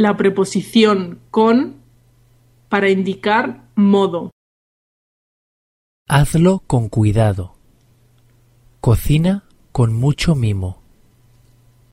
la preposición con para indicar modo. Hazlo con cuidado. Cocina con mucho mimo.